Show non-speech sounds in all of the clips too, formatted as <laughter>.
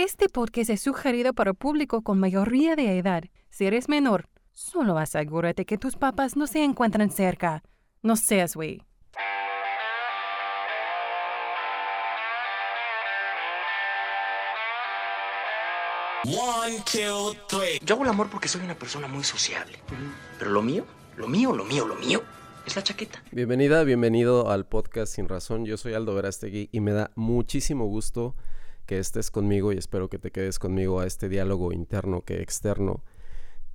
Este podcast es sugerido para público con mayoría de edad. Si eres menor, solo asegúrate que tus papás no se encuentran cerca. No seas güey. One, two, three. Yo hago el amor porque soy una persona muy sociable. Pero lo mío, lo mío, lo mío, lo mío es la chaqueta. Bienvenida, bienvenido al podcast Sin Razón. Yo soy Aldo Verástegui y me da muchísimo gusto que estés conmigo y espero que te quedes conmigo a este diálogo interno que externo.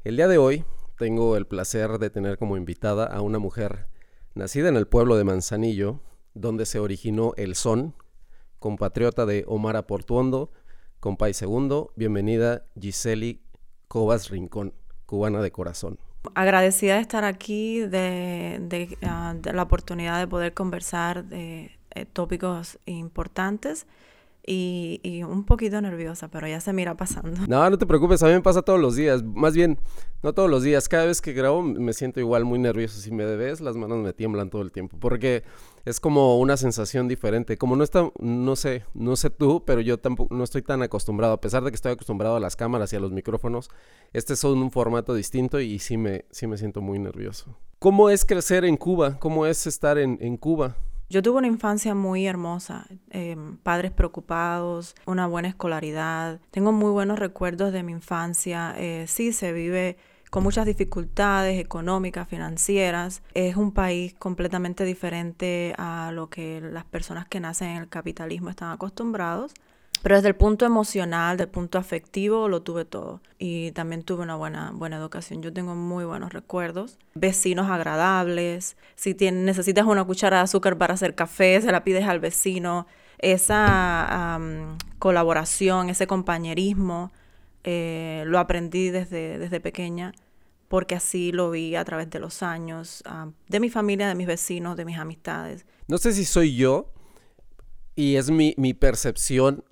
El día de hoy tengo el placer de tener como invitada a una mujer nacida en el pueblo de Manzanillo, donde se originó el son, compatriota de Omar Aportuondo, compa y segundo. Bienvenida Giseli Cobas Rincón, cubana de corazón. Agradecida de estar aquí, de, ah, la oportunidad de poder conversar de eh, tópicos importantes y, un poquito nerviosa, pero ya se mira pasando. No, no te preocupes, a mí me pasa todos los días. Más bien, no todos los días. Cada vez que grabo me siento igual muy nervioso. Si me debes, las manos me tiemblan todo el tiempo. Porque es como una sensación diferente. Como no está, no sé, no sé tú, pero yo tampoco no estoy tan acostumbrado. A pesar de que estoy acostumbrado a las cámaras y a los micrófonos, este es un formato distinto y sí me, sí me siento muy nervioso. ¿Cómo es crecer en Cuba? ¿Cómo es estar en, en Cuba? Yo tuve una infancia muy hermosa, em, padres preocupados, una buena escolaridad. Tengo muy buenos recuerdos de mi infancia. Eh, sí, se vive con muchas dificultades económicas, financieras. Es un país completamente diferente a lo que las personas que nacen en el capitalismo están acostumbrados. Pero desde el punto emocional, del punto afectivo, lo tuve todo. Y también tuve una buena, buena educación. Yo tengo muy buenos recuerdos. Vecinos agradables. Si tienes, necesitas una cuchara de azúcar para hacer café, se la pides al vecino. Esa colaboración, ese compañerismo, eh, lo aprendí desde, desde pequeña porque así lo vi a través de los años, de mi familia, de mis vecinos, de mis amistades. No sé si soy yo y es mi, mi percepción,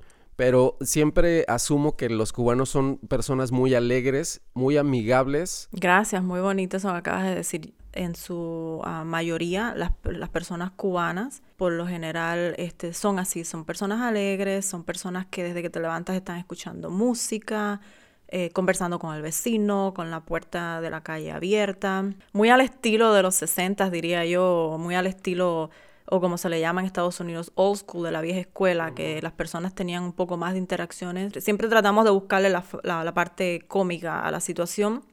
pero siempre asumo que los cubanos son personas muy alegres, muy amigables. Gracias, muy bonito eso que acabas de decir. En su ah, mayoría, las, personas cubanas, por lo general, este, son así, son personas alegres, son personas que desde que te levantas están escuchando música, eh, conversando con el vecino, con la puerta de la calle abierta, muy al estilo de los 60, diría yo, muy al estilo o como se le llama en Estados Unidos, old school, de la vieja escuela, que las personas tenían un poco más de interacciones. Siempre tratamos de buscarle la, la, parte cómica a la situación,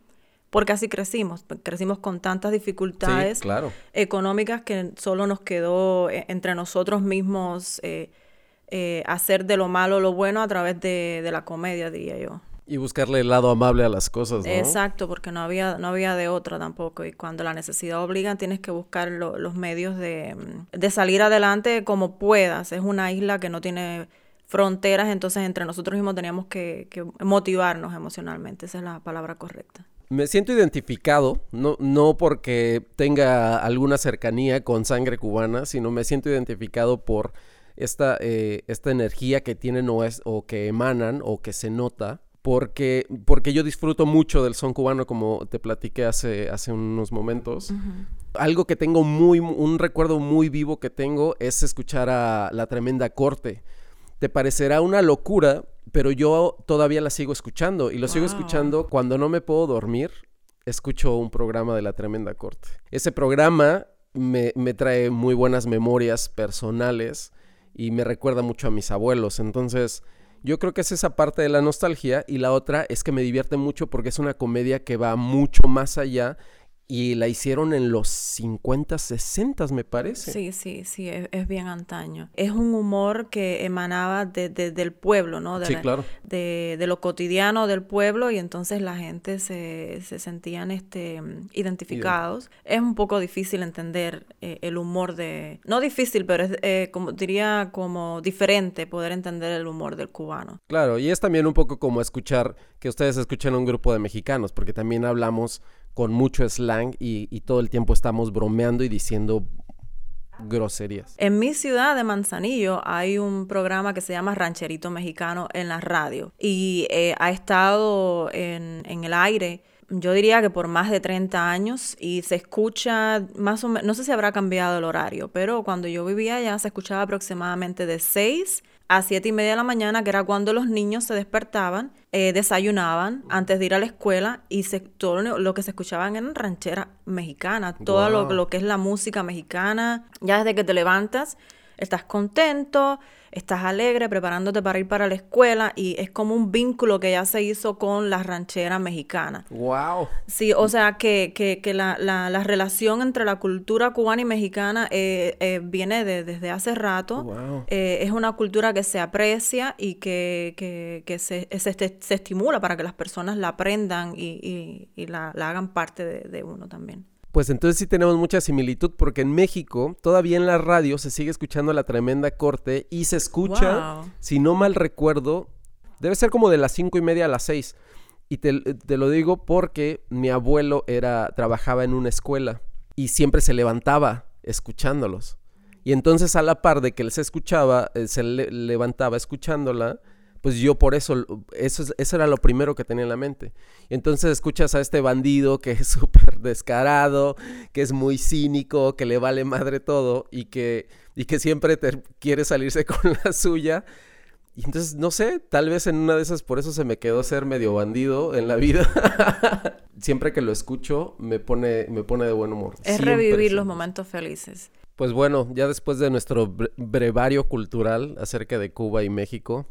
porque así crecimos. Crecimos con tantas dificultades económicas que solo nos quedó eh, entre nosotros mismos eh, eh, hacer de lo malo lo bueno a través de, de la comedia, diría yo. Y buscarle el lado amable a las cosas, ¿no? Exacto, porque no había, no había de otra tampoco. Y cuando la necesidad obliga, tienes que buscar los medios de, de salir adelante como puedas. Es una isla que no tiene fronteras, entonces entre nosotros mismos teníamos que, que, motivarnos emocionalmente, esa es la palabra correcta. Me siento identificado, no, no porque tenga alguna cercanía con sangre cubana, sino me siento identificado por esta, eh, esta energía que tienen o, es, o que emanan o que se nota porque, porque yo disfruto mucho del son cubano, como te platiqué hace, hace unos momentos. Algo que tengo muy, un recuerdo muy vivo que tengo es escuchar a La Tremenda Corte. Te parecerá una locura, pero yo todavía la sigo escuchando y lo sigo escuchando cuando no me puedo dormir. Escucho un programa de La Tremenda Corte. Ese programa me, me trae muy buenas memorias personales y me recuerda mucho a mis abuelos. Entonces, yo creo que es esa parte de la nostalgia y la otra es que me divierte mucho porque es una comedia que va mucho más allá y la hicieron en los 50, 60, me parece. Sí, sí, sí, es, bien antaño. Es un humor que emanaba de, del pueblo, ¿no? De sí, claro. De, lo cotidiano del pueblo y entonces la gente se, se sentían este, identificados. Es un poco difícil entender eh, el humor de... No difícil, pero es, eh, como diría como diferente poder entender el humor del cubano. Claro, y es también un poco como escuchar, que ustedes escuchan a un grupo de mexicanos, porque también hablamos con mucho slang y, todo el tiempo estamos bromeando y diciendo groserías. En mi ciudad de Manzanillo hay un programa que se llama Rancherito Mexicano en la radio y eh, ha estado en, el aire. Yo diría que por más de 30 años y se escucha más o menos, no sé si habrá cambiado el horario, pero cuando yo vivía allá se escuchaba aproximadamente de 6 a siete y media de la mañana, que era cuando los niños se despertaban, eh, desayunaban antes de ir a la escuela y se, todo lo que se escuchaban eran rancheras mexicanas, todo lo, lo, que es la música mexicana, ya desde que te levantas, estás contento, estás alegre, preparándote para ir para la escuela y es como un vínculo que ya se hizo con la ranchera mexicana. ¡Wow! Sí, o sea que, que, que la, la, la, relación entre la cultura cubana y mexicana eh, eh, viene de, desde hace rato. Wow. Eh, es una cultura que se aprecia y que, que, que se, se, se, estimula para que las personas la aprendan y, y, y la, la, hagan parte de, de uno también. Pues entonces sí tenemos mucha similitud porque en México todavía en la radio se sigue escuchando la tremenda corte y se escucha, wow. si no mal recuerdo, debe ser como de las cinco y media a las seis. Y te, te, lo digo porque mi abuelo era, trabajaba en una escuela y siempre se levantaba escuchándolos. Y entonces a la par de que él se escuchaba, eh, se le levantaba escuchándola, pues yo por eso, eso, eso era lo primero que tenía en la mente. Y entonces escuchas a este bandido que es <laughs> súper descarado, que es muy cínico, que le vale madre todo y que, y que siempre te quiere salirse <laughs> con la suya. Y entonces, no sé, tal vez en una de esas por eso se me quedó ser medio bandido en la vida. <laughs> siempre que lo escucho me pone, me pone de buen humor. Es siempre, revivir siempre. los momentos felices. Pues bueno, ya después de nuestro brevario cultural acerca de Cuba y México,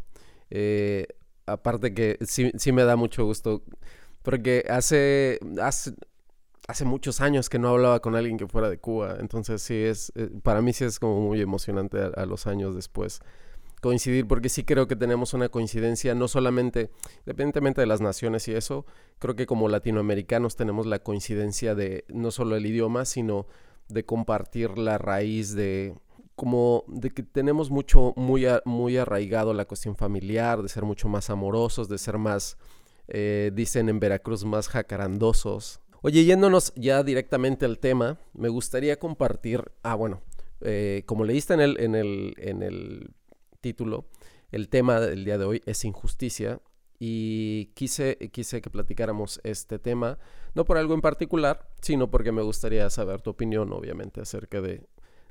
eh, aparte que sí, sí, me da mucho gusto, porque hace, hace, hace, muchos años que no hablaba con alguien que fuera de Cuba, entonces sí es, eh, para mí sí es como muy emocionante a, a, los años después coincidir, porque sí creo que tenemos una coincidencia, no solamente, independientemente de las naciones y eso, creo que como latinoamericanos tenemos la coincidencia de no solo el idioma, sino de compartir la raíz de como de que tenemos mucho, muy, muy arraigado la cuestión familiar, de ser mucho más amorosos, de ser más, eh, dicen en Veracruz, más jacarandosos. Oye, yéndonos ya directamente al tema, me gustaría compartir, ah, bueno, eh, como leíste en el, en, el, en el título, el tema del día de hoy es injusticia y quise, quise que platicáramos este tema, no por algo en particular, sino porque me gustaría saber tu opinión, obviamente, acerca de,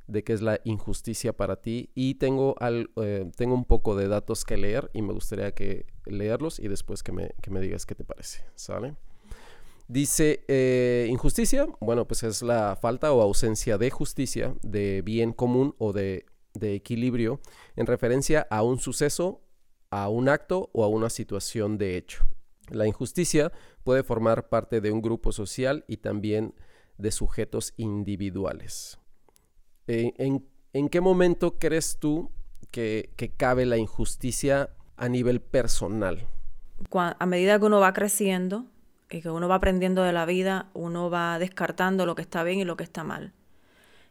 de qué es la injusticia para ti y tengo, al, eh, tengo un poco de datos que leer y me gustaría que leerlos y después que me, que me digas qué te parece, ¿sale? Dice, eh, injusticia, bueno, pues es la falta o ausencia de justicia, de bien común o de, de equilibrio en referencia a un suceso, a un acto o a una situación de hecho. La injusticia puede formar parte de un grupo social y también de sujetos individuales. Eh, ¿En, ¿En, qué momento crees tú que, que, cabe la injusticia a nivel personal? A medida que uno va creciendo y que uno va aprendiendo de la vida, uno va descartando lo que está bien y lo que está mal.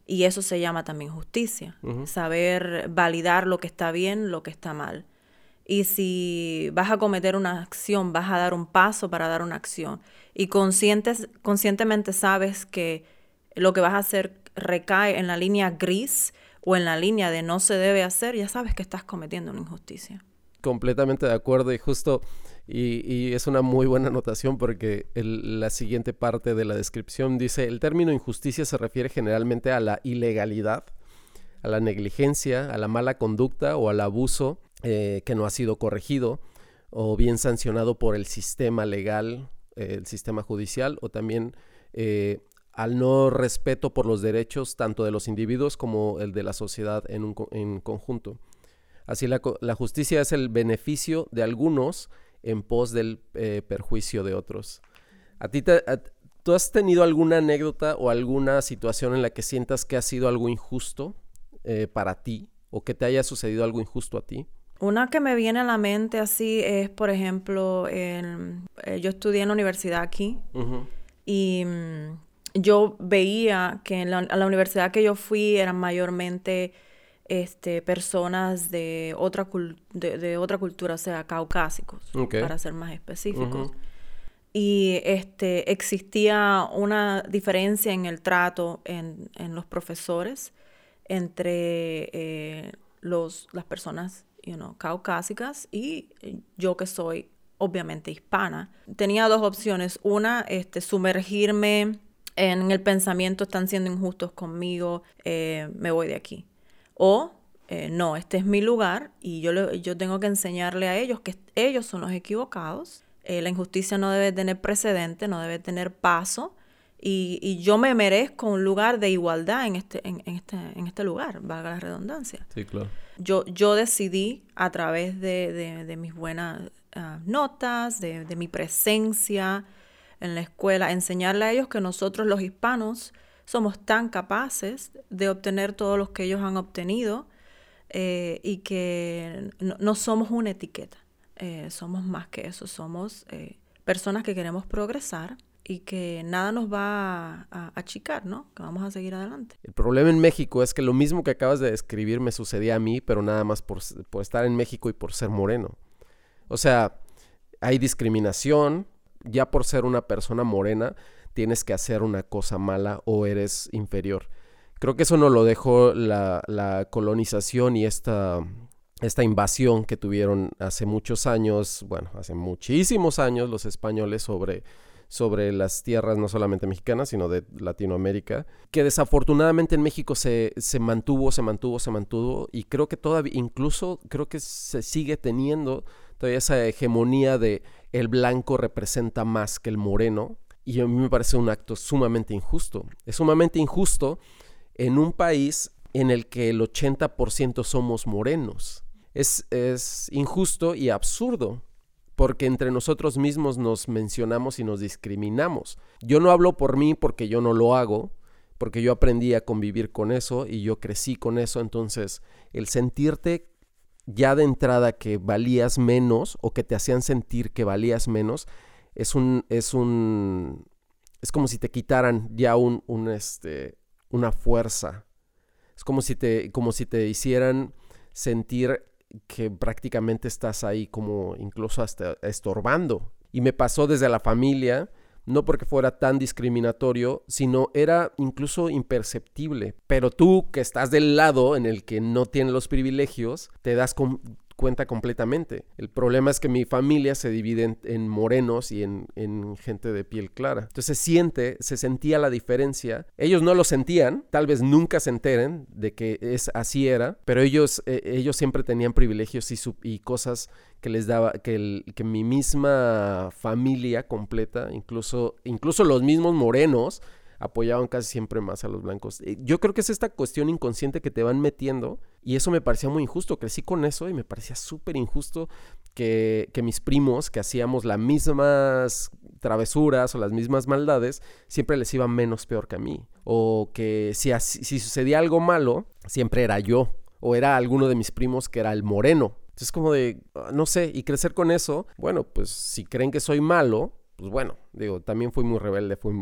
Y eso se llama también justicia, uh -huh. saber validar lo que está bien, lo que está mal. Y si vas a cometer una acción, vas a dar un paso para dar una acción. Y conscientes, conscientemente sabes que lo que vas a hacer recae en la línea gris o en la línea de no se debe hacer, ya sabes que estás cometiendo una injusticia. Completamente de acuerdo y justo, y, y es una muy buena anotación porque la siguiente parte de la descripción dice, el término injusticia se refiere generalmente a la ilegalidad, a la negligencia, a la mala conducta o al abuso eh, que no ha sido corregido o bien sancionado por el sistema legal, eh, el sistema judicial o también eh, al no respeto por los derechos tanto de los individuos como el de la sociedad en, un, en conjunto. Así la, la, justicia es el beneficio de algunos en pos del eh, perjuicio de otros. ¿A ti te, a, ¿Tú has tenido alguna anécdota o alguna situación en la que sientas que ha sido algo injusto eh, para ti o que te haya sucedido algo injusto a ti? Una que me viene a la mente así es, por ejemplo, el, eh, yo estudié en la universidad aquí uh -huh. y mm, yo veía que en la, a la universidad que yo fui eran mayormente este, personas de otra, de, de, otra cultura, o sea, caucásicos, okay. para ser más específicos. Uh -huh. Y este, existía una diferencia en el trato en, en los profesores entre eh, los, las personas you know, caucásicas y yo que soy obviamente hispana. Tenía dos opciones. Una, este, sumergirme en el pensamiento están siendo injustos conmigo, eh, me voy de aquí. O eh, no, este es mi lugar y yo, yo tengo que enseñarle a ellos que ellos son los equivocados. Eh, la injusticia no debe tener precedente, no debe tener paso. Y, yo me merezco un lugar de igualdad en este, en, este, en este lugar, valga la redundancia. Sí, claro. Yo, yo decidí a través de, mis buenas ah, notas, de, de mi presencia en la escuela, enseñarle a ellos que nosotros los hispanos somos tan capaces de obtener todo lo que ellos han obtenido eh, y que no, somos una etiqueta, eh, somos más que eso, somos eh, personas que queremos progresar y que nada nos va a, achicar, ¿no? Que vamos a seguir adelante. El problema en México es que lo mismo que acabas de describir me sucedía a mí, pero nada más por, por estar en México y por ser moreno. O sea, hay discriminación, ya por ser una persona morena, tienes que hacer una cosa mala o eres inferior. Creo que eso no lo dejó la, colonización y esta, esta invasión que tuvieron hace muchos años, bueno, hace muchísimos años los españoles sobre, sobre las tierras no solamente mexicanas, sino de Latinoamérica, que desafortunadamente en México se, se mantuvo, se mantuvo, se mantuvo, y creo que todavía, incluso creo que se sigue teniendo todavía esa hegemonía de el blanco representa más que el moreno, y a mí me parece un acto sumamente injusto. Es sumamente injusto en un país en el que el 80% somos morenos. Es, es injusto y absurdo porque entre nosotros mismos nos mencionamos y nos discriminamos. Yo no hablo por mí porque yo no lo hago, porque yo aprendí a convivir con eso y yo crecí con eso, entonces el sentirte ya de entrada que valías menos o que te hacían sentir que valías menos es un, es un, es como si te quitaran ya un, un este, una fuerza. Es como si te, como si te hicieran sentir que prácticamente estás ahí como incluso hasta estorbando. Y me pasó desde la familia, no porque fuera tan discriminatorio, sino era incluso imperceptible. Pero tú que estás del lado en el que no tiene los privilegios, te das con, cuenta completamente. El problema es que mi familia se divide en, morenos y en, gente de piel clara. Entonces se siente, se sentía la diferencia. Ellos no lo sentían, tal vez nunca se enteren de que es así era, pero ellos, eh, ellos siempre tenían privilegios y, y cosas que les daba, que, que mi misma familia completa, incluso, incluso los mismos morenos, apoyaban casi siempre más a los blancos. Eh, yo creo que es esta cuestión inconsciente que te van metiendo y eso me parecía muy injusto. Crecí con eso y me parecía súper injusto que, mis primos, que hacíamos las mismas travesuras o las mismas maldades, siempre les iba menos peor que a mí. O que si, si sucedía algo malo, siempre era yo. O era alguno de mis primos que era el moreno. Entonces como de, ah, no sé, y crecer con eso, bueno, pues si creen que soy malo, pues bueno, digo, también fui muy rebelde, fui,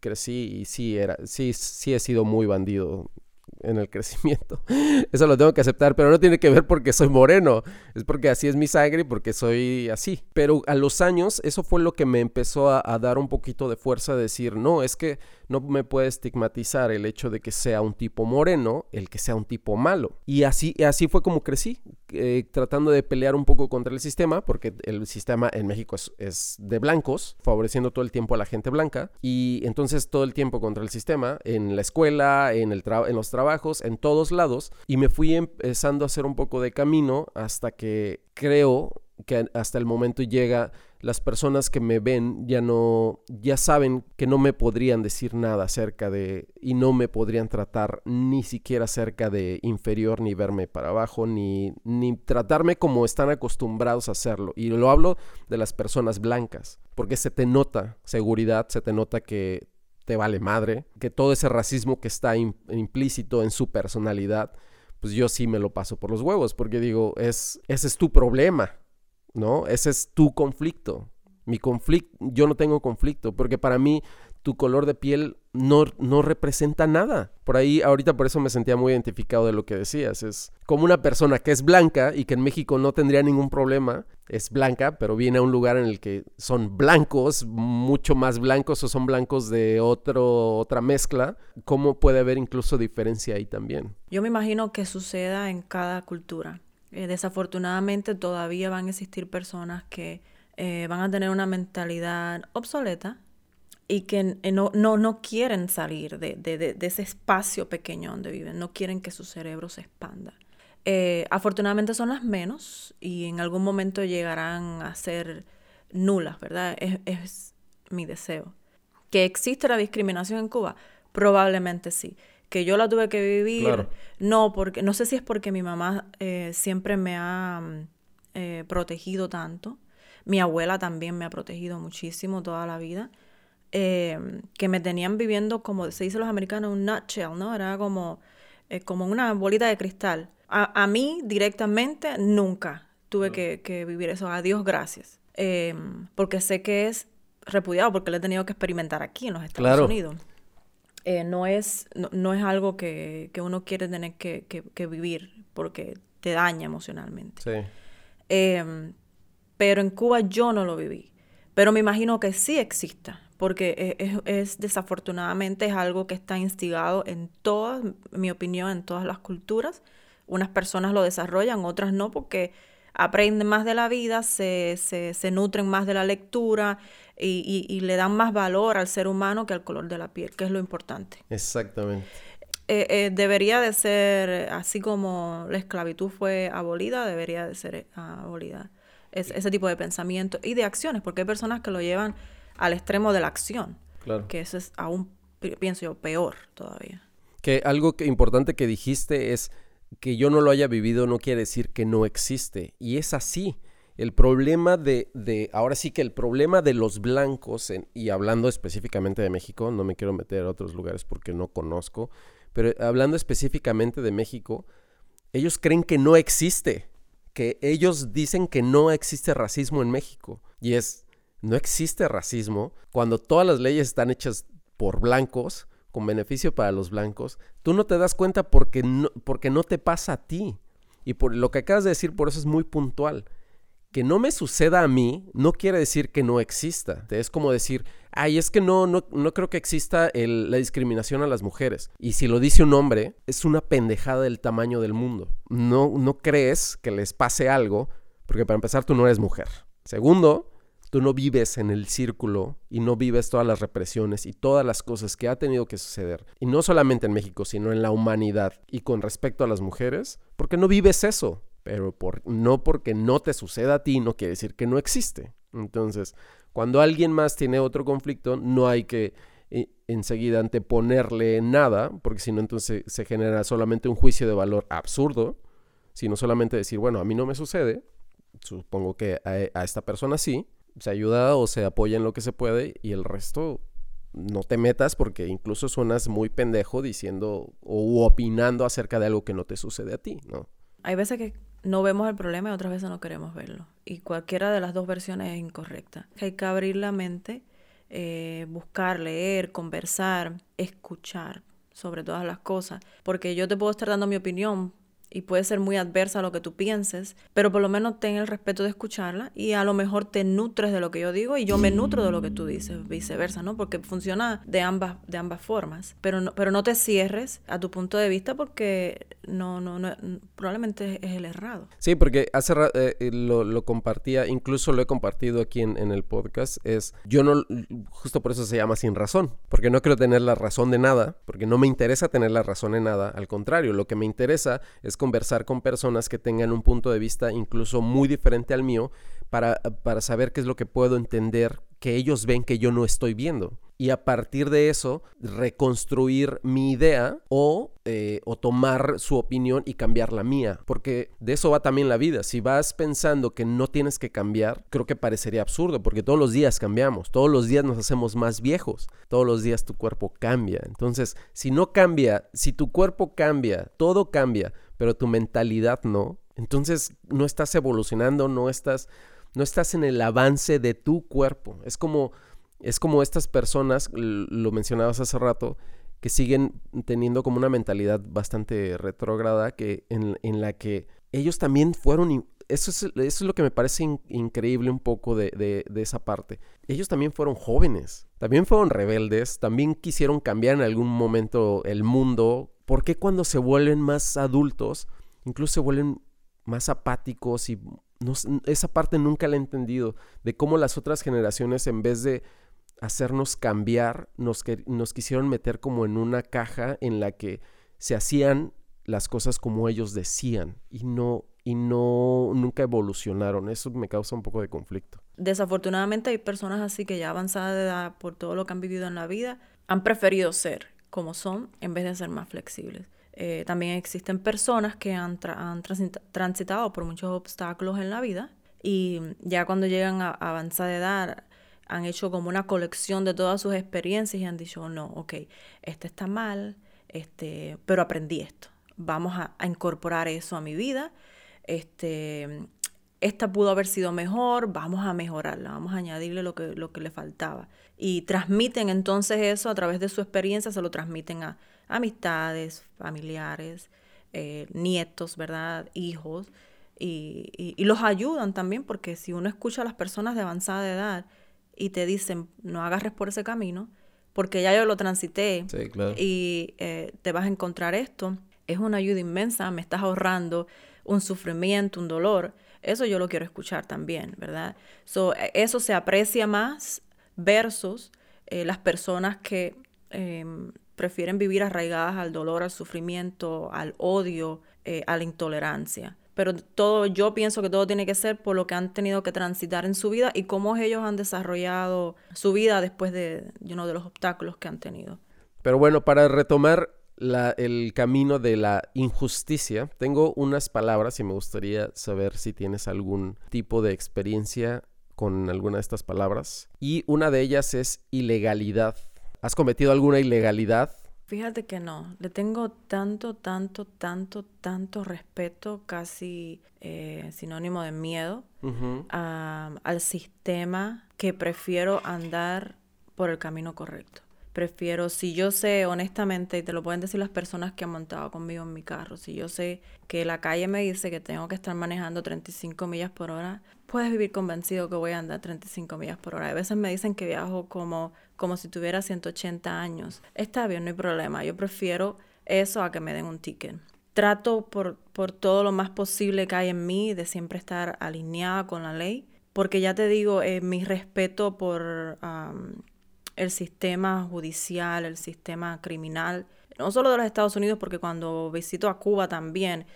crecí y sí, era, sí, sí he sido muy bandido en el crecimiento. <laughs> Eso lo tengo que aceptar, pero no tiene que ver porque soy moreno, es porque así es mi sangre y porque soy así. Pero a los años eso fue lo que me empezó a, a dar un poquito de fuerza, de decir, no, es que no me puede estigmatizar el hecho de que sea un tipo moreno, el que sea un tipo malo. Y así, así fue como crecí, eh, tratando de pelear un poco contra el sistema, porque el sistema en México es, de blancos, favoreciendo todo el tiempo a la gente blanca. Y entonces todo el tiempo contra el sistema, en la escuela, en, el en los trabajos, en todos lados. Y me fui empezando a hacer un poco de camino hasta que creo que hasta el momento llega las personas que me ven ya no, ya saben que no me podrían decir nada acerca de, y no me podrían tratar ni siquiera acerca de inferior, ni verme para abajo, ni, ni tratarme como están acostumbrados a hacerlo. Y lo hablo de las personas blancas, porque se te nota seguridad, se te nota que te vale madre, que todo ese racismo que está implícito en su personalidad, pues yo sí me lo paso por los huevos, porque digo, es, ese es tu problema ¿no? Ese es tu conflicto. Mi conflicto, yo no tengo conflicto, porque para mí tu color de piel no, no representa nada. Por ahí, ahorita por eso me sentía muy identificado de lo que decías. Es como una persona que es blanca y que en México no tendría ningún problema, es blanca, pero viene a un lugar en el que son blancos, mucho más blancos o son blancos de otro, otra mezcla. ¿Cómo puede haber incluso diferencia ahí también? Yo me imagino que suceda en cada cultura. Eh, desafortunadamente todavía van a existir personas que eh, van a tener una mentalidad obsoleta y que eh, no, no, no, quieren salir de, de, de, ese espacio pequeño donde viven, no quieren que su cerebro se expanda. Eh, afortunadamente son las menos y en algún momento llegarán a ser nulas, ¿verdad? Es, mi deseo. ¿Que existe la discriminación en Cuba? Probablemente sí. Que yo la tuve que vivir, no, porque no sé si es porque mi mamá eh, siempre me ha mm, eh, protegido tanto. Mi abuela también me ha protegido muchísimo toda la vida. Eh, que me tenían viviendo, como se dice los americanos, un nutshell, ¿no? Era como, como una bolita de cristal. A, mí directamente nunca tuve que, que, vivir eso. A Dios gracias. Em, porque sé que es repudiado, porque lo he tenido que experimentar aquí en los Estados Unidos. Eh, no, es, no, es algo que, uno quiere tener que, vivir porque te daña emocionalmente. Sí. Em, pero en Cuba yo no lo viví. Pero me imagino que sí exista, porque e, es, es, desafortunadamente es algo que está instigado en todas, mi opinión, en todas las culturas. Unas personas lo desarrollan, otras no, porque aprenden más de la vida, se, se, nutren más de la lectura y, le dan más valor al ser humano que al color de la piel, que es lo importante. Exactamente. Eh, eh, debería de ser, así como la esclavitud fue abolida, debería de ser abolida ese tipo de pensamiento y de acciones, porque hay personas que lo llevan al extremo de la acción, claro. que eso es aún, pienso yo, peor todavía. Que algo que, importante que dijiste es que yo no lo haya vivido no quiere decir que no existe. Y es así. El problema de, de ahora sí que el problema de los blancos, y hablando específicamente de México, no me quiero meter a otros lugares porque no conozco, pero hablando específicamente de México, ellos creen que no existe, que ellos dicen que no existe racismo en México. Y es, no existe racismo cuando todas las leyes están hechas por blancos con beneficio para los blancos, tú no te das cuenta porque no, porque no te pasa a ti. Y por lo que acabas de decir, por eso es muy puntual. Que no me suceda a mí no quiere decir que no exista. Es como decir, ay, es que no, no, no creo que exista la discriminación a las mujeres. Y si lo dice un hombre, es una pendejada del tamaño del mundo. No, no crees que les pase algo, porque para empezar tú no eres mujer. Segundo, tú no vives en el círculo y no vives todas las represiones y todas las cosas que ha tenido que suceder. Y no solamente en México, sino en la humanidad. Y con respecto a las mujeres, porque no vives eso. Pero por, no porque no te suceda a ti, no quiere decir que no existe. Entonces, cuando alguien más tiene otro conflicto, no hay que eh, enseguida anteponerle nada, porque si no, entonces se genera solamente un juicio de valor absurdo, sino solamente decir, bueno, a mí no me sucede, supongo que a esta persona sí, se ayuda o se apoya en lo que se puede y el resto no te metas porque incluso suenas muy pendejo diciendo o opinando acerca de algo que no te sucede a ti, ¿no? Hay veces que no vemos el problema y otras veces no queremos verlo. Y cualquiera de las dos versiones es incorrecta. Hay que abrir la mente, eh, buscar, leer, conversar, escuchar sobre todas las cosas. Porque yo te puedo estar dando mi opinión, y puede ser muy adversa a lo que tú pienses, pero por lo menos ten el respeto de escucharla y a lo mejor te nutres de lo que yo digo y yo me nutro de lo que tú dices, viceversa, ¿no? Porque funciona de ambas, de ambas formas, pero no, pero no te cierres a tu punto de vista porque no, no, no probablemente es el errado. Sí, porque hace eh, eh, lo, lo, compartía, incluso lo he compartido aquí en, en el podcast, es yo no, justo por eso se llama sin razón, porque no quiero tener la razón de nada, porque no me interesa tener la razón en nada, al contrario, lo que me interesa es conversar con personas que tengan un punto de vista incluso muy diferente al mío para, para saber qué es lo que puedo entender que ellos ven que yo no estoy viendo. Y a partir de eso, reconstruir mi idea o, eh, o, tomar su opinión y cambiar la mía. Porque de eso va también la vida. Si vas pensando que no tienes que cambiar, creo que parecería absurdo, porque todos los días cambiamos, todos los días nos hacemos más viejos, todos los días tu cuerpo cambia. Entonces, si no cambia, si tu cuerpo cambia, todo cambia, pero tu mentalidad no, entonces no estás evolucionando, no estás, no estás en el avance de tu cuerpo. Es como, es como estas personas, lo mencionabas hace rato, que siguen teniendo como una mentalidad bastante retrógrada, que en, la que ellos también fueron, eso es, eso es lo que me parece increíble un poco de, de, esa parte. Ellos también fueron jóvenes, también fueron rebeldes, también quisieron cambiar en algún momento el mundo, ¿Por qué cuando se vuelven más adultos, incluso se vuelven más apáticos y esa parte nunca la he entendido, de cómo las otras generaciones en vez de hacernos cambiar, nos, nos quisieron meter como en una caja en la que se hacían las cosas como ellos decían y no y no nunca evolucionaron. Eso me causa un poco de conflicto. Desafortunadamente hay personas así que ya avanzadas de edad por todo lo que han vivido en la vida han preferido ser como son en vez de ser más flexibles. Eh, también existen personas que han, transitado por muchos obstáculos en la vida y ya cuando llegan a avanzada edad han hecho como una colección de todas sus experiencias y han dicho, no, ok, este está mal, este, pero aprendí esto. Vamos a, incorporar eso a mi vida. Este, esta pudo haber sido mejor, vamos a mejorarla, vamos a añadirle lo que, lo que le faltaba. Y transmiten entonces eso a través de su experiencia, se lo transmiten a amistades, familiares, eh, nietos, ¿verdad? Hijos. Y, y, los ayudan también, porque si uno escucha a las personas de avanzada edad y te dicen, no agarres por ese camino, porque ya yo lo transité y eh, te vas a encontrar esto, es una ayuda inmensa, me estás ahorrando un sufrimiento, un dolor. Eso yo lo quiero escuchar también, ¿verdad? So, e, eso se aprecia más versus eh, las personas que em, prefieren vivir arraigadas al dolor, al sufrimiento, al odio, eh, a la intolerancia. Pero todo, yo pienso que todo tiene que ser por lo que han tenido que transitar en su vida y cómo ellos han desarrollado su vida después de, de los obstáculos que han tenido. Pero bueno, para retomar el camino de la injusticia, tengo unas palabras y me gustaría saber si tienes algún tipo de experiencia con alguna de estas palabras. Y una de ellas es ilegalidad. ¿Has cometido alguna ilegalidad? Fíjate que no, le tengo tanto, tanto, tanto, tanto respeto, casi eh, sinónimo de miedo, al sistema que prefiero andar por el camino correcto. Prefiero, si yo sé honestamente, y te lo pueden decir las personas que han montado conmigo en mi carro, si yo sé que la calle me dice que tengo que estar manejando 35 millas por hora, puedes vivir convencido que voy a andar 35 millas por hora. A veces me dicen que viajo como, como si tuviera 180 años. Está bien, no hay problema. Yo prefiero eso a que me den un ticket. Trato por, por todo lo más posible que hay en mí de siempre estar alineada con la ley, porque ya te digo, eh, mi respeto por el sistema judicial, el sistema criminal, no solo de los Estados Unidos, porque cuando visito a Cuba también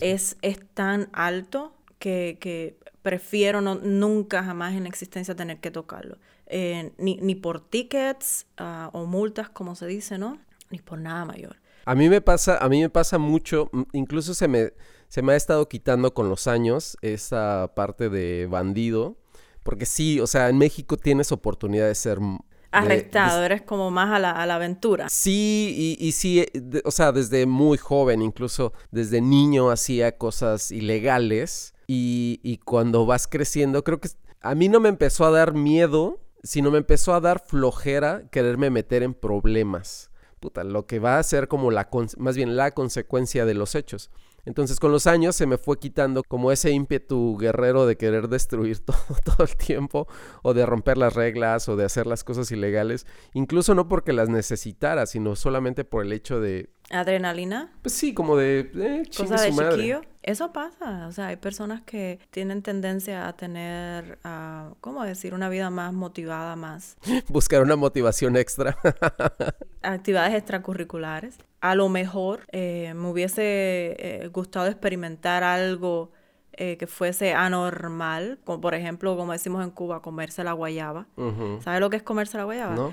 es, es, tan alto que, prefiero no, nunca jamás en la existencia tener que tocarlo. Eh, ni, por tickets ah, o multas, como se dice, ¿no? Ni por nada mayor. A mí me pasa, a mí me pasa mucho, incluso se me, se me ha estado quitando con los años esa parte de bandido, porque sí, o sea, en México tienes oportunidad de ser arrestado, eres como más a la, a la aventura. Sí, y, y sí, eh, o sea, desde muy joven, incluso desde niño hacía cosas ilegales y, y cuando vas creciendo, creo que a mí no me empezó a dar miedo, sino me empezó a dar flojera quererme meter en problemas. Puta, lo que va a ser como la, más bien la consecuencia de los hechos. Entonces con los años se me fue quitando como ese ímpetu guerrero de querer destruir <laughs> todo, todo el tiempo o de romper las reglas o de hacer las cosas ilegales, incluso no porque las necesitara, sino solamente por el hecho de ¿Adrenalina? Pues sí, como de... Eh, Cosa de chiquillo. Eso pasa. O sea, hay personas que tienen tendencia a tener, ¿cómo decir? Una vida más motivada, más... <laughs> Buscar una motivación extra. <laughs> Actividades extracurriculares. A lo mejor eh, me hubiese eh, gustado experimentar algo eh, que fuese anormal, como por ejemplo, como decimos en Cuba, comerse la guayaba. ¿Sabes lo que es comerse la guayaba? ¿No?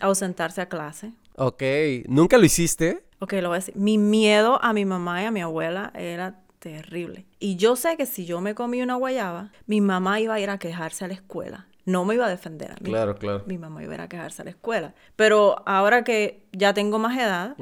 ausentarse a clase. Ok, ¿nunca lo hiciste? Ok, lo voy a decir. Mi miedo a mi mamá y a mi abuela era terrible. Y yo sé que si yo me comí una guayaba, mi mamá iba a ir a quejarse a la escuela. No me iba a defender a mí. Claro, claro. Mi mamá iba a quejarse a la escuela. Pero ahora que ya tengo más edad,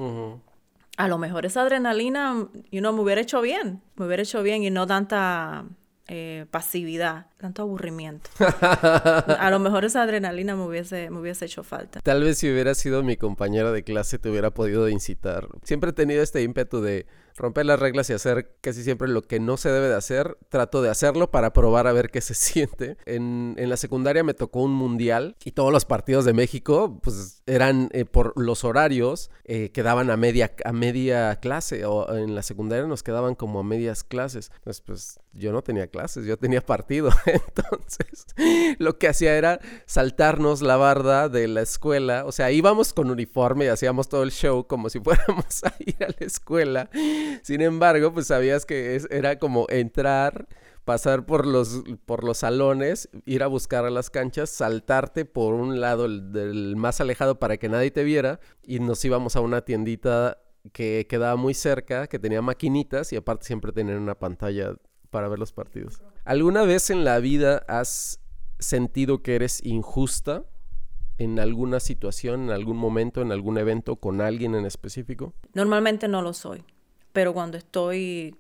a lo mejor esa adrenalina, you know, me hubiera hecho bien. Me hubiera hecho bien y no tanta eh, pasividad, tanto aburrimiento. <laughs> a lo mejor esa adrenalina me hubiese, me hubiese hecho falta. Tal vez si hubiera sido mi compañera de clase te hubiera podido incitar. Siempre he tenido este ímpetu de, romper las reglas y hacer casi siempre lo que no se debe de hacer, trato de hacerlo para probar a ver qué se <laughs> siente. En, en la secundaria me tocó un mundial y todos los partidos de México pues eran eh, por los horarios, eh, quedaban a media, a media clase o en la secundaria nos quedaban como a medias clases. Entonces pues yo no tenía clases, yo tenía partido. <laughs> Entonces lo que hacía era saltarnos la barda de la escuela, o sea, íbamos con uniforme y hacíamos todo el show como si <laughs> fuéramos a ir a la escuela. Sin embargo, pues sabías que era como entrar, pasar por los, por los salones, ir a buscar a las canchas, saltarte por un lado del más alejado para que nadie te viera y nos íbamos a una tiendita que quedaba muy cerca, que tenía maquinitas y aparte siempre tenían una pantalla para ver los partidos. ¿Alguna vez en la vida has sentido que eres injusta en alguna situación, en algún momento, en algún evento con alguien en específico? Normalmente no lo soy, pero cuando estoy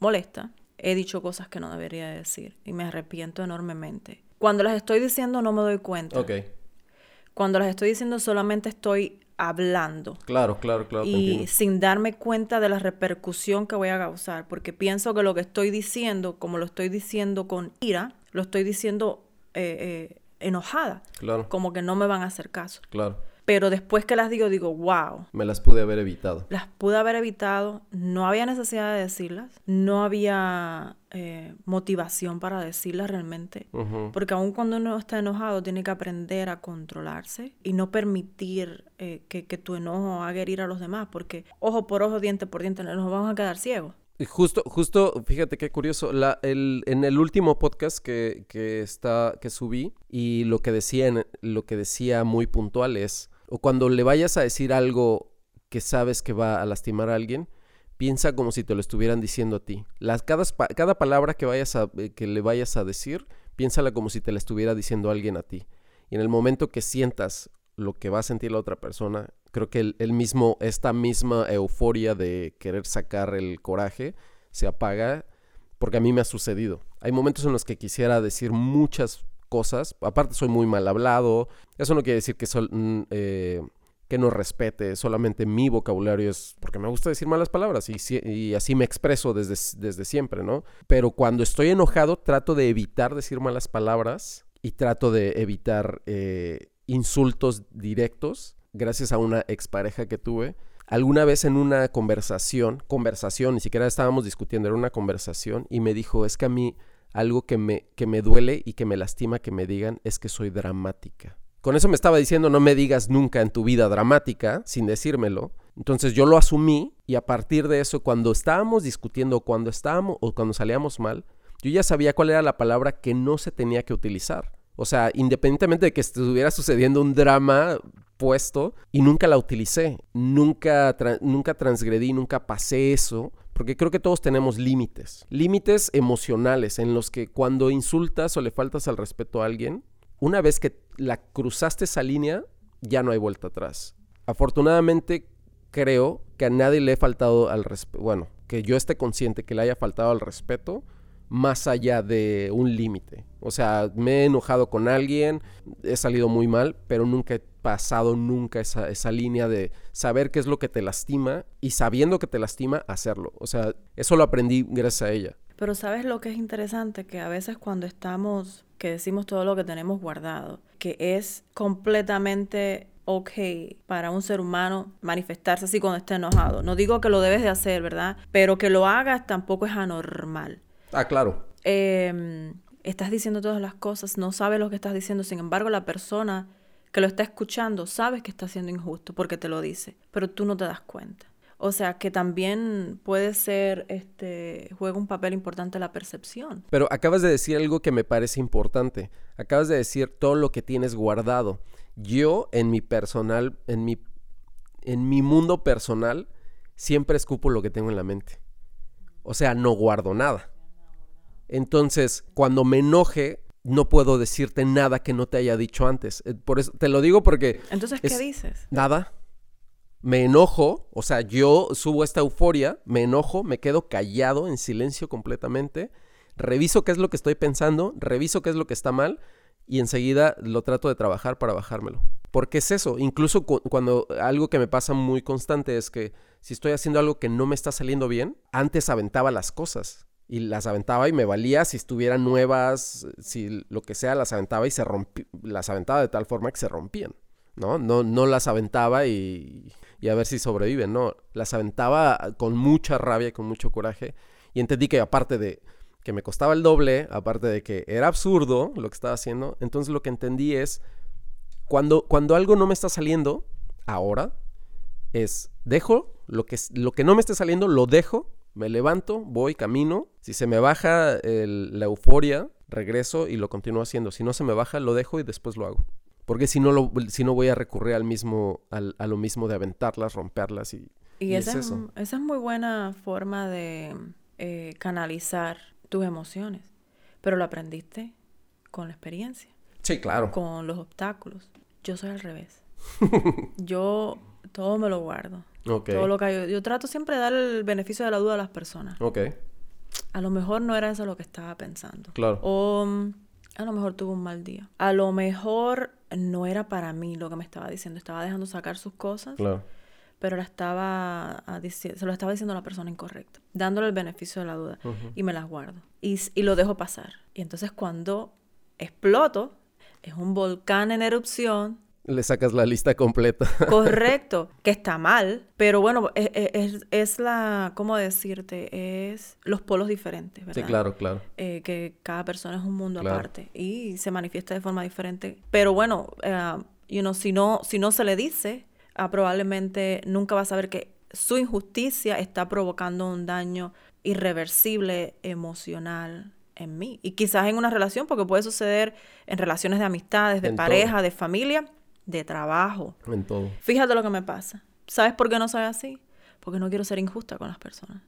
molesta, he dicho cosas que no debería decir y me arrepiento enormemente. Cuando las estoy diciendo no me doy cuenta. Ok. Cuando las estoy diciendo solamente estoy hablando. Claro, claro, claro. Y sin darme cuenta de la repercusión que voy a causar, porque pienso que lo que estoy diciendo, como lo estoy diciendo con ira, lo estoy diciendo eh, eh, enojada. Claro. Como que no me van a hacer caso. Claro. Pero después que las digo, digo, wow. Me las pude haber evitado. Las pude haber evitado. No había necesidad de decirlas. No había eh, motivación para decirlas realmente. Porque aun cuando uno está enojado, tiene que aprender a controlarse y no permitir que, que, tu enojo haga herir a los demás. Porque ojo por ojo, diente por diente, nos vamos a quedar ciegos. Justo, justo, fíjate qué curioso. La, el, en el último podcast que, que, está, que subí, y lo que decía, lo que decía muy puntual es, o cuando le vayas a decir algo que sabes que va a lastimar a alguien, piensa como si te lo estuvieran diciendo a ti. Las, cada, cada palabra que, vayas eh, que le vayas a decir, piénsala como si te la estuviera diciendo alguien a ti. Y en el momento que sientas lo que va a sentir la otra persona, creo que el, mismo, esta misma euforia de querer sacar el coraje se apaga porque a mí me ha sucedido. Hay momentos en los que quisiera decir muchas cosas, aparte soy muy mal hablado, eso no quiere decir que, mm, eh, que no respete, solamente mi vocabulario es porque me gusta decir malas palabras y, así me expreso desde, desde siempre, ¿no? Pero cuando estoy enojado trato de evitar decir malas palabras y trato de evitar eh, insultos directos gracias a una expareja que tuve. Alguna vez en una conversación, conversación, ni siquiera estábamos discutiendo, era una conversación, y me dijo, es que a mí algo que me, que me duele y que me lastima que me digan es que soy dramática. Con eso me estaba diciendo, no me digas nunca en tu vida dramática, sin decírmelo. Entonces yo lo asumí y a partir de eso, cuando estábamos discutiendo, cuando estábamos o cuando salíamos mal, yo ya sabía cuál era la palabra que no se tenía que utilizar. O sea, independientemente de que estuviera sucediendo un drama puesto y nunca la utilicé, nunca, nunca transgredí, nunca pasé eso, porque creo que todos tenemos límites, límites emocionales en los que cuando insultas o le faltas al respeto a alguien, una vez que la cruzaste esa línea, ya no hay vuelta atrás. Afortunadamente creo que a nadie le he faltado al respeto, bueno, que yo esté consciente que le haya faltado al respeto, más allá de un límite. O sea, me he enojado con alguien, he salido muy mal, pero nunca he pasado nunca esa, esa línea de saber qué es lo que te lastima y sabiendo que te lastima, hacerlo. O sea, eso lo aprendí gracias a ella. Pero sabes lo que es interesante, que a veces cuando estamos, que decimos todo lo que tenemos guardado, que es completamente ok para un ser humano manifestarse así cuando está enojado. No digo que lo debes de hacer, ¿verdad? Pero que lo hagas tampoco es anormal. Ah, claro. Em, estás diciendo todas las cosas, no sabes lo que estás diciendo, sin embargo la persona que lo está escuchando sabe que está siendo injusto porque te lo dice, pero tú no te das cuenta. O sea que también puede ser, este, juega un papel importante la percepción. Pero acabas de decir algo que me parece importante. Acabas de decir todo lo que tienes guardado. Yo en mi personal, en mi, en mi mundo personal, siempre escupo lo que tengo en la mente. O sea, no guardo nada. Entonces, cuando me enoje, no puedo decirte nada que no te haya dicho antes. Eh, por eso te lo digo porque. Entonces, ¿qué dices? Nada. Me enojo, o sea, yo subo esta euforia, me enojo, me quedo callado, en silencio completamente, reviso qué es lo que estoy pensando, reviso qué es lo que está mal y enseguida lo trato de trabajar para bajármelo. Porque es eso, incluso cuando algo que me pasa muy constante es que si estoy haciendo algo que no me está saliendo bien, antes aventaba las cosas y las aventaba y me valía si estuvieran nuevas, si lo que sea, las aventaba y se rompí, las aventaba de tal forma que se rompían, ¿no? No, no las aventaba y, y a ver si sobreviven, no, las aventaba con mucha rabia y con mucho coraje y entendí que aparte de que me costaba el doble, aparte de que era absurdo lo que estaba haciendo, entonces lo que entendí es, cuando, cuando algo no me está saliendo, ahora, es, dejo lo que, lo que no me esté saliendo, lo dejo, me levanto, voy, camino, si se me baja la euforia, regreso y lo continúo haciendo, si no se me baja, lo dejo y después lo hago. Porque si no, lo, si no voy a recurrir al mismo, a lo mismo de aventarlas, romperlas y, y, esa, es eso. esa es muy buena forma de eh, canalizar tus emociones, pero lo aprendiste con la experiencia. Sí, claro. Con los obstáculos. Yo soy al revés. <laughs> yo todo me lo guardo. Todo lo que yo, trato siempre de dar el beneficio de la duda a las personas. Ok. A lo mejor no era eso lo que estaba pensando. Claro. O mm, a lo mejor tuve un mal día. A lo mejor no era para mí lo que me estaba diciendo. Estaba dejando sacar sus cosas. Claro pero la estaba se lo estaba diciendo a la persona incorrecta, dándole el beneficio de la duda y me las guardo y, y, lo dejo pasar. Y entonces cuando exploto, es un volcán en erupción. Le sacas la lista completa. <laughs> Correcto, que está mal, pero bueno, es, e, es, es, la, ¿cómo decirte? Es los polos diferentes, ¿verdad? Sí, claro, claro. Eh, que cada persona es un mundo aparte y se manifiesta de forma diferente. Pero bueno, eh, you know, si, no, si no se le dice, Ah, probablemente nunca va a saber que su injusticia está provocando un daño irreversible emocional en mí. Y quizás en una relación, porque puede suceder en relaciones de amistades, de pareja, de familia, de trabajo. En todo. Fíjate lo que me pasa. ¿Sabes por qué no soy así? Porque no quiero ser injusta con las personas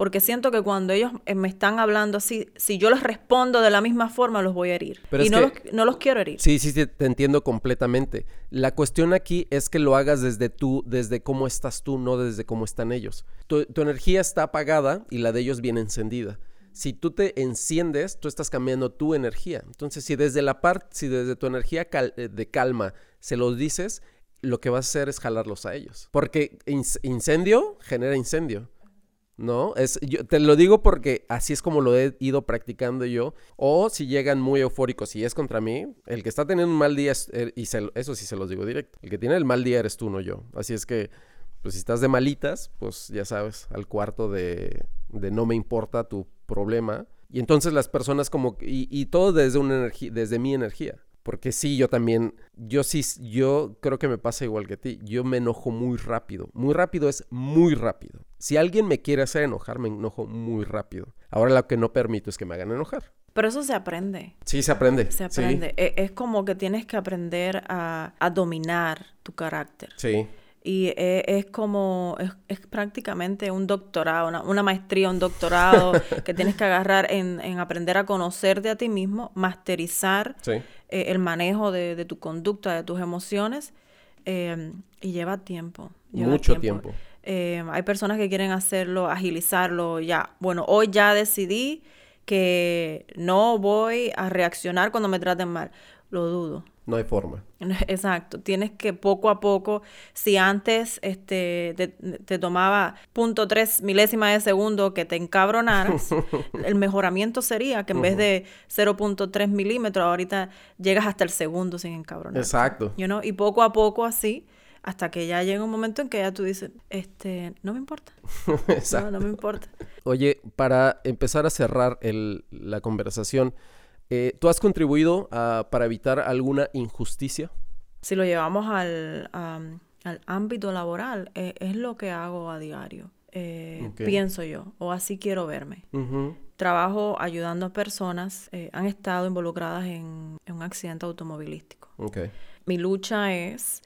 porque siento que cuando ellos eh, me están hablando así, si yo les respondo de la misma forma, los voy a herir. y no, los, no, los, quiero herir. Sí, sí, sí, te entiendo completamente. La cuestión aquí es que lo hagas desde tú, desde cómo estás tú, no desde cómo están ellos. Tu, energía está apagada y la de ellos viene encendida. Si tú te enciendes, tú estás cambiando tu energía. Entonces, si desde la parte, si desde tu energía eh, de calma se los dices, lo que vas a hacer es jalarlos a ellos. Porque incendio genera incendio. ¿no? Es, yo te lo digo porque así es como lo he ido practicando yo. O si llegan muy eufóricos y es contra mí, el que está teniendo un mal día, er, y eso sí se los digo directo, el que tiene el mal día eres tú, no yo. Así es que, pues si estás de malitas, pues ya sabes, al cuarto de no me importa tu problema. Y entonces las personas como, y, y todo desde una energía, desde mi energía. Porque sí, yo también, yo sí, yo creo que me pasa igual que a ti. Yo me enojo muy rápido. Muy rápido es muy rápido. Si alguien me quiere hacer enojar, me enojo muy rápido. Ahora lo que no permito es que me hagan enojar. Pero eso se aprende. Sí, se aprende. Se aprende. E, es, como que tienes que aprender a, a dominar tu carácter. Sí. Y e, es, como, es, prácticamente un doctorado, una, maestría, un doctorado <laughs> que tienes que agarrar en, aprender a conocerte a ti mismo, masterizar eh, el manejo de, tu conducta, de tus emociones, eh, y lleva tiempo. Mucho tiempo. Eh, hay personas que quieren hacerlo, agilizarlo, ya, bueno, hoy ya decidí que no voy a reaccionar cuando me traten mal. Lo dudo. No hay forma. <laughs> Exacto. Tienes que poco a poco, si antes este, te, tomaba punto tres milésima de segundo que te encabronaras, <laughs> el mejoramiento sería que en vez de 0.3 milímetros, ahorita llegas hasta el segundo sin encabronar. Exacto. You know? Y poco a poco así, hasta que ya llega un momento en que ya tú dices, este, no me importa. Exacto. <laughs> No, no me importa. Oye, para empezar a cerrar el, la conversación, eh, ¿Tú has contribuido para evitar alguna injusticia? Si lo llevamos al, al ámbito laboral, eh, es lo que hago a diario. Eh, pienso yo, o así quiero verme. Trabajo ayudando a personas, han estado involucradas en, un accidente automovilístico. Mi lucha es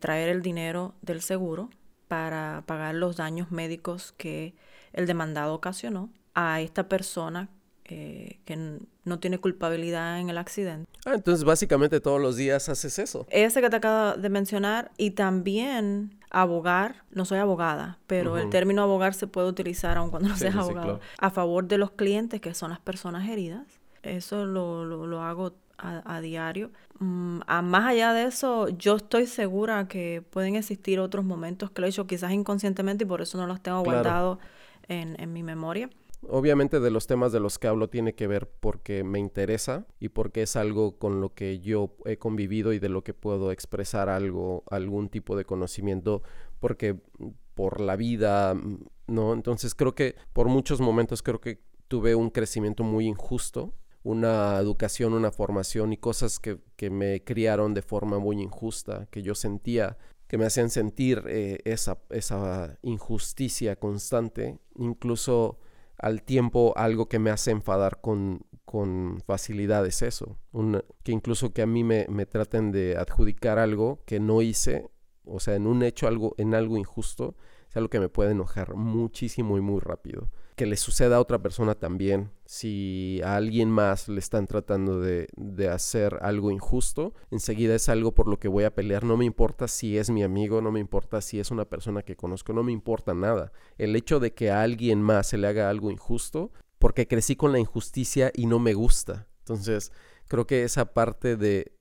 traer el dinero del seguro para pagar los daños médicos que el demandado ocasionó a esta persona eh, que no tiene culpabilidad en el accidente. Ah, entonces básicamente todos los días haces eso. Ese que te acabo de mencionar y también abogar, no soy abogada, pero el término abogar se puede utilizar aun cuando no seas abogado, a favor de los clientes que son las personas heridas. Eso lo, lo, hago a, diario. Mm, a más allá de eso, yo estoy segura que pueden existir otros momentos que lo he hecho quizás inconscientemente y por eso no los tengo guardados en, en mi memoria. Obviamente de los temas de los que hablo tiene que ver porque me interesa y porque es algo con lo que yo he convivido y de lo que puedo expresar algo, algún tipo de conocimiento, porque por la vida, ¿no? Entonces creo que por muchos momentos creo que tuve un crecimiento muy injusto, una educación, una formación y cosas que, que me criaron de forma muy injusta, que yo sentía que me hacían sentir eh, esa, esa injusticia constante, incluso al tiempo algo que me hace enfadar con, con facilidad es eso. que incluso que a mí me, me, traten de adjudicar algo que no hice, o sea, en un hecho, algo, en algo injusto, es algo que me puede enojar muchísimo y muy rápido que le suceda a otra persona también. Si a alguien más le están tratando de, hacer algo injusto, enseguida es algo por lo que voy a pelear. No me importa si es mi amigo, no me importa si es una persona que conozco, no me importa nada. El hecho de que a alguien más se le haga algo injusto, porque crecí con la injusticia y no me gusta. Entonces, creo que esa parte de,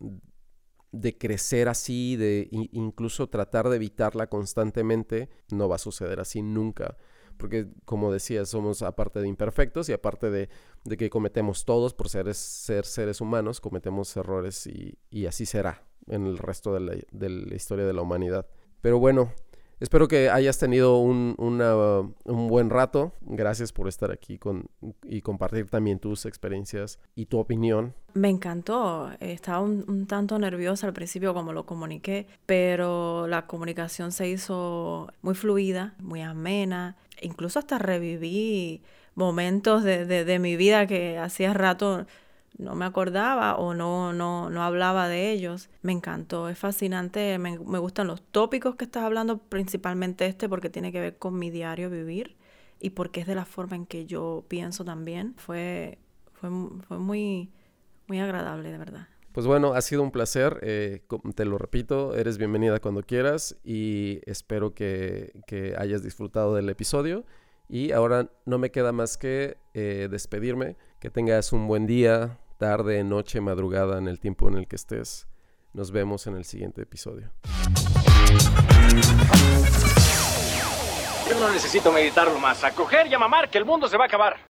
de crecer así, de incluso tratar de evitarla constantemente, no va a suceder así nunca porque como decía, somos aparte de imperfectos y aparte de, que cometemos todos por ser, ser seres humanos, cometemos errores y, así será en el resto de la, de la, historia de la humanidad. Pero bueno, espero que hayas tenido un, un buen rato. Gracias por estar aquí con, y compartir también tus experiencias y tu opinión. Me encantó. Estaba un, un tanto nerviosa al principio como lo comuniqué, pero la comunicación se hizo muy fluida, muy amena incluso hasta reviví momentos de, de, mi vida que hacía rato no me acordaba o no, no, no hablaba de ellos. Me encantó, es fascinante, me, me, gustan los tópicos que estás hablando, principalmente este porque tiene que ver con mi diario vivir y porque es de la forma en que yo pienso también. Fue, fue, fue muy, muy agradable, de verdad. Pues bueno, ha sido un placer, eh, te lo repito, eres bienvenida cuando quieras y espero que, hayas disfrutado del episodio. Y ahora no me queda más que eh, despedirme, que tengas un buen día, tarde, noche, madrugada, en el tiempo en el que estés. Nos vemos en el siguiente episodio. Yo no necesito meditarlo más. A coger y a mamar que el mundo se va a acabar.